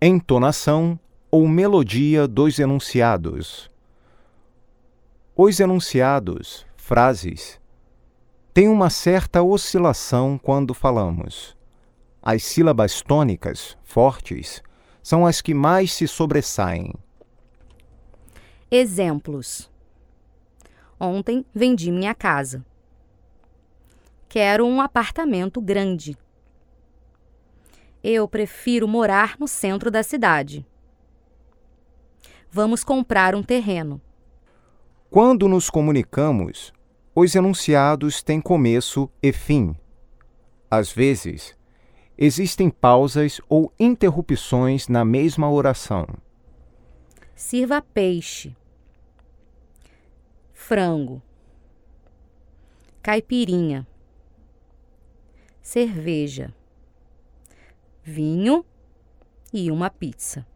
entonação ou melodia dos enunciados. Os enunciados, frases, têm uma certa oscilação quando falamos. As sílabas tônicas, fortes, são as que mais se sobressaem. Exemplos: Ontem vendi minha casa. Quero um apartamento grande. Eu prefiro morar no centro da cidade. Vamos comprar um terreno. Quando nos comunicamos, os enunciados têm começo e fim. Às vezes, existem pausas ou interrupções na mesma oração. Sirva peixe, frango, caipirinha, cerveja vinho e uma pizza.